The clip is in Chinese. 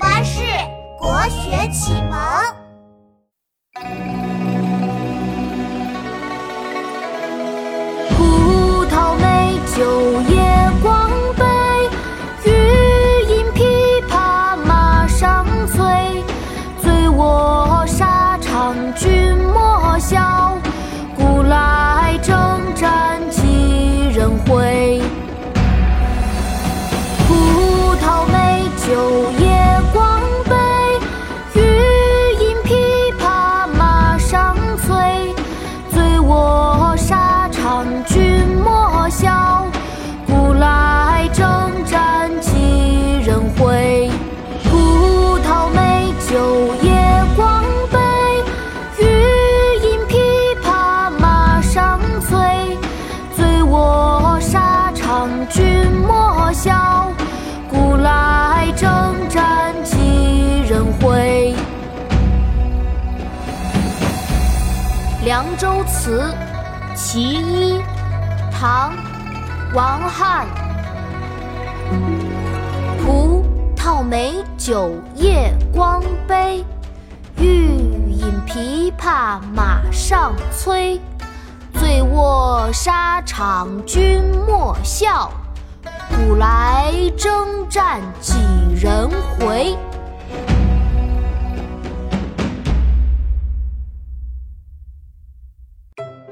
巴士国学启蒙。葡萄美酒夜光杯，欲饮琵琶马上催。醉卧沙场君莫笑，古来征战几人回。葡萄美酒夜凉州词·其一》唐·王翰，葡萄美酒夜光杯，欲饮琵琶马上催。醉卧沙场君莫笑，古来征战几人回。